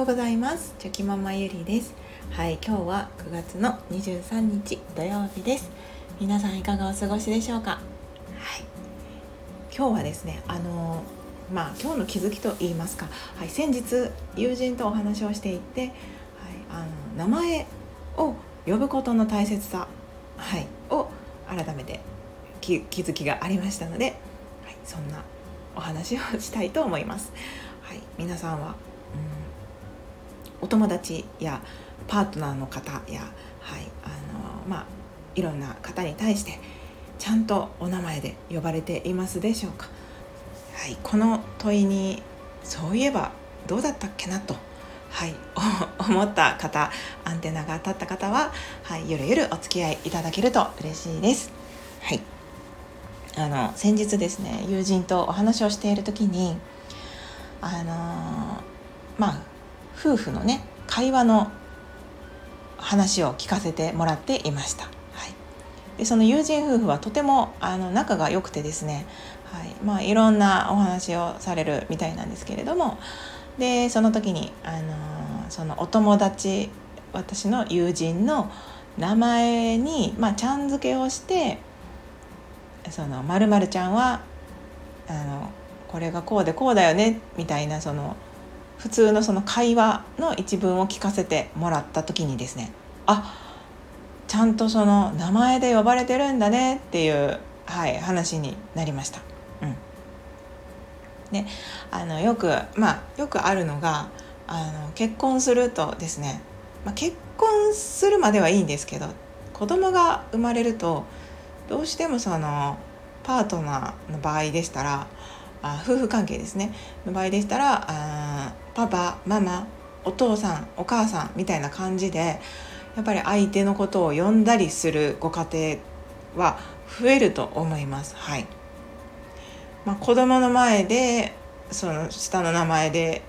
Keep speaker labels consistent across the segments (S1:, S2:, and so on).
S1: ようございます。チョキママゆりです。はい今日は9月の23日土曜日です。皆さんいかがお過ごしでしょうか？はい。今日はですねあのまあ今日の気づきと言いますか、はい、先日友人とお話をしていて、はい、あの名前を呼ぶことの大切さ、はい、を改めて気づきがありましたので、はい、そんなお話をしたいと思います。はい、皆さんは、うん、お友達やパートナーの方や、はいあのまあ、いろんな方に対してちゃんとお名前で呼ばれていますでしょうか、はい、この問いにそういえばどうだったっけなと、はい、思った方アンテナが立った方は、はい、ゆるゆるお付き合いいただけると嬉しいです。はいあの先日ですね友人とお話をしている時にあのまあ夫婦のね会話の話を聞かせてもらっていました。はい、でその友人夫婦はとてもあの仲が良くてですね、はい。まあ、いろんなお話をされるみたいなんですけれども。でその時に、あのそのお友達私の友人の名前に、まあ、ちゃん付けをしてそのまるちゃんはあのこれがこうでこうだよねみたいなその普通のその会話の一文を聞かせてもらった時にですねあちゃんとその名前で呼ばれてるんだねっていう、はい、話になりました。うん、であのよくまあよくあるのがあの結婚するとですね、まあ、結婚するまではいいんですけど子供が生まれるとどうしてもそのパートナーの場合でしたらあ夫婦関係ですね。の場合でしたらあパパママお父さんお母さんみたいな感じでやっぱり相手のことを呼んだりするご家庭は増えると思います。はい。まあ、子供の前でその下の名前で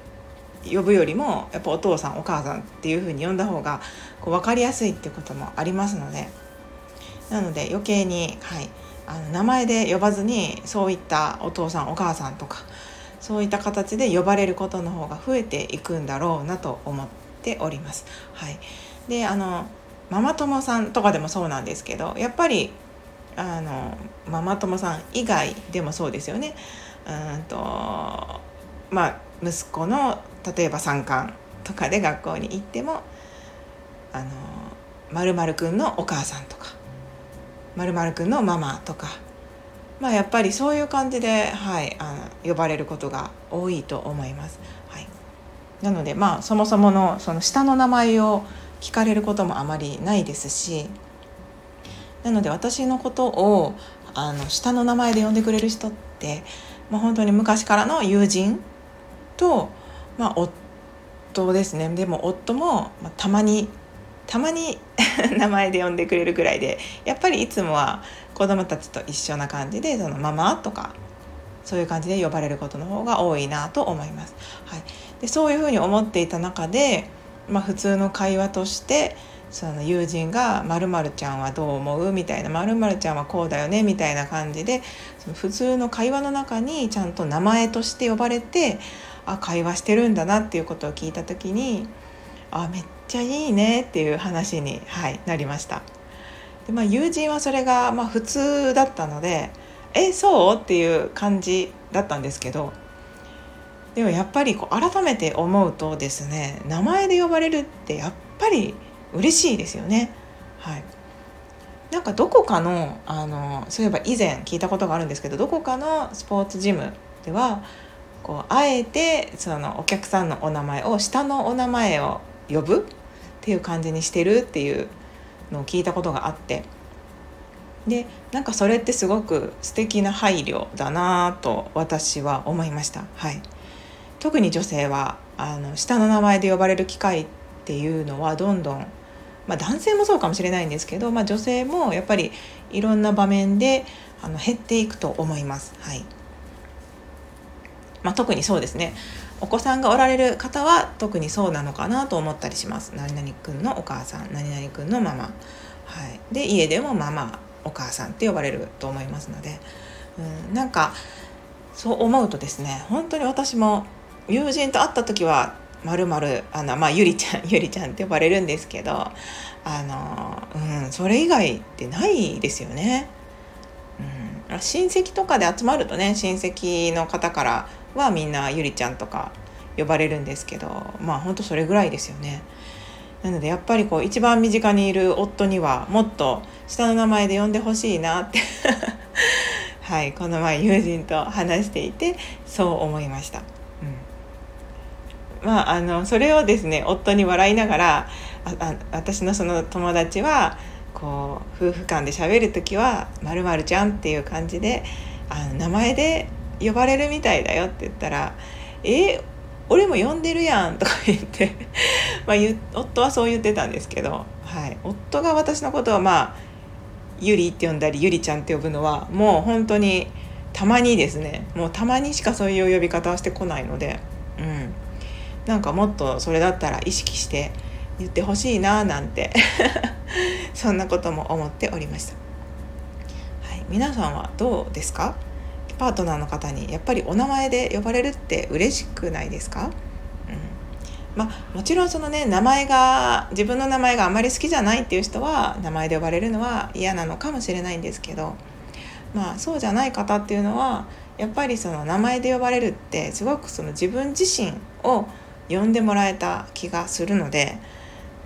S1: 呼ぶよりもやっぱお父さんお母さんっていうふうに呼んだ方がこう分かりやすいってこともありますので。なので余計に、はい、あの名前で呼ばずにそういったお父さんお母さんとかそういった形で呼ばれることの方が増えていくんだろうなと思っております。はい、であのママ友さんとかでもそうなんですけどやっぱりあのママ友さん以外でもそうですよね。うんとまあ息子の例えば参観とかで学校に行ってもあの〇〇くんのお母さんとかまるくんのママとか、まあ、やっぱりそういう感じで、はい、あの呼ばれることが多いと思います。はい、なのでまあそもそものその下の名前を聞かれることもあまりないですしなので私のことをあの下の名前で呼んでくれる人って、まあ、本当に昔からの友人と、まあ、夫ですね。でも夫も、まあ、たまにたまに 名前で呼んでくれるぐらいでやっぱりいつもは子供たちと一緒な感じでそのママとかそういう感じで呼ばれることの方が多いなと思います。はい、でそういうふうに思っていた中で、まあ、普通の会話としてその友人が「まるちゃんはどう思う?」みたいな「まるちゃんはこうだよね」みたいな感じでその普通の会話の中にちゃんと名前として呼ばれてあ会話してるんだなっていうことを聞いた時にあめっちゃいいねっていう話に、はい、なりました。でまあ、友人はそれが、まあ、普通だったので「えそう?」っていう感じだったんですけどでもやっぱりこう改めて思うとですね名前で呼ばれるってやっぱり嬉しいですよね。はい、なんかどこかのあのそういえば以前聞いたことがあるんですけどどこかのスポーツジムではこうあえてそのお客さんのお名前を下のお名前を呼ぶ？っていう感じにしてるっていうのを聞いたことがあってでなんかそれってすごく素敵な配慮だなと私は思いました。はい、特に女性はあの下の名前で呼ばれる機会っていうのはどんどん、まあ、男性もそうかもしれないんですけど、まあ、女性もやっぱりいろんな場面であの減っていくと思います。はいまあ、特にそうですね。お子さんがおられる方は特にそうなのかなと思ったりします。何々くんのお母さん何々くんのママ、はい、で家でもママお母さんって呼ばれると思いますので、うん、なんかそう思うとですね本当に私も友人と会った時はまるまるあのまあゆりちゃんゆりちゃんって呼ばれるんですけどあの、うん、それ以外ってないですよね。うん、親戚とかで集まるとね親戚の方からはみんなゆりちゃんとか呼ばれるんですけどまあほんとそれぐらいですよね。なのでやっぱりこう一番身近にいる夫にはもっと下の名前で呼んでほしいなって はいこの前友人と話していてそう思いました。うん、まああのそれをですね夫に笑いながらああ私のその友達はこう夫婦間で喋る時は「まるちゃん」っていう感じであの名前で呼ばれるみたいだよって言ったら「え俺も呼んでるやん」とか言って まあ夫はそう言ってたんですけど、はい、夫が私のことをまあゆりって呼んだりゆりちゃんって呼ぶのはもう本当にたまにですね。もうたまにしかそういう呼び方をしてこないので、うん、なんかもっとそれだったら意識して言ってほしいななんて そんなことも思っておりました。はい、皆さんはどうですか？パートナーの方にやっぱりお名前で呼ばれるって嬉しくないですか、うん。まあ、もちろんそのね名前が自分の名前があまり好きじゃないっていう人は名前で呼ばれるのは嫌なのかもしれないんですけど、まあ、そうじゃない方っていうのはやっぱりその名前で呼ばれるってすごくその自分自身を呼んでもらえた気がするので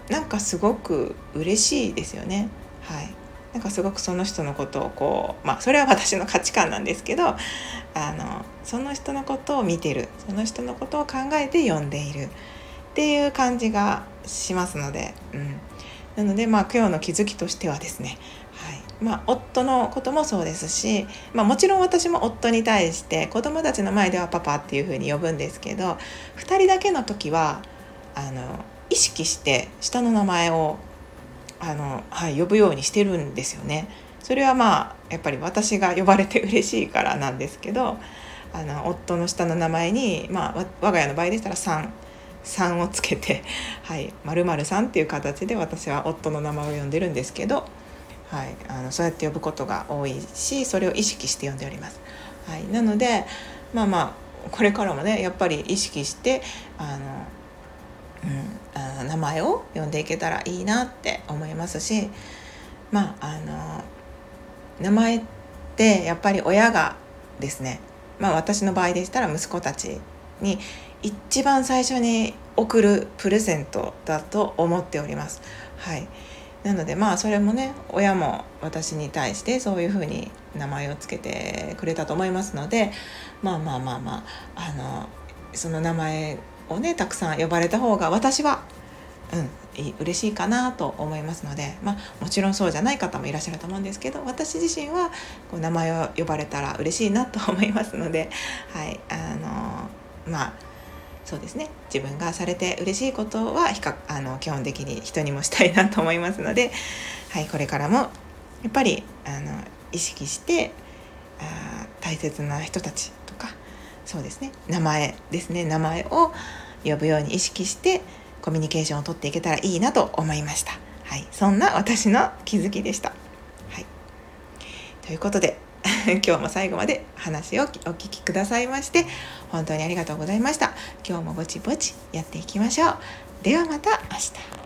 S1: なんかすごく嬉しいですよね。はい。なんかすごくその人のことをこうまあそれは私の価値観なんですけどあのその人のことを見てる。その人のことを考えて読んでいる。っていう感じがしますので、うん、なのでまあ今日の気づきとしてはですね、はい。まあ、夫のこともそうですし、まあ、もちろん私も夫に対して子供たちの前ではパパっていうふうに呼ぶんですけど2人だけの時はあの意識して下の名前をあの、はい、呼ぶようにしてるんですよね。それはまあやっぱり私が呼ばれて 嬉しいからなんですけどあの夫の下の名前に、まあ、我が家の場合でしたら3。3をつけて「はい、〇〇さん」っていう形で私は夫の名前を呼んでるんですけど、はい、あのそうやって呼ぶことが多いしそれを意識して呼んでおります。はい、なのでまあまあこれからもねやっぱり意識してあのうん、名前を呼んでいけたらいいなって思いますしまああの名前ってやっぱり親がですねまあ私の場合でしたら息子たちに一番最初に送るプレゼントだと思っております。はい、なのでまあそれもね親も私に対してそういうふうに名前を付けてくれたと思いますのでまあまあまあまああのその名前をねたくさん呼ばれた方が私はうん嬉しいかなと思いますので、まあ、もちろんそうじゃない方もいらっしゃると思うんですけど私自身はこう名前を呼ばれたら嬉しいなと思いますので、はいあのまあそうですね。自分がされて嬉しいことは比較あの基本的に人にもしたいなと思いますので、はい、これからもやっぱりあの意識してあ大切な人たちそうですね名前ですね名前を呼ぶように意識してコミュニケーションをとっていけたらいいなと思いました。はい、そんな私の気づきでした。はい、ということで 今日も最後まで話をお聞きくださいまして本当にありがとうございました。今日もぼちぼちやっていきましょう。ではまた明日。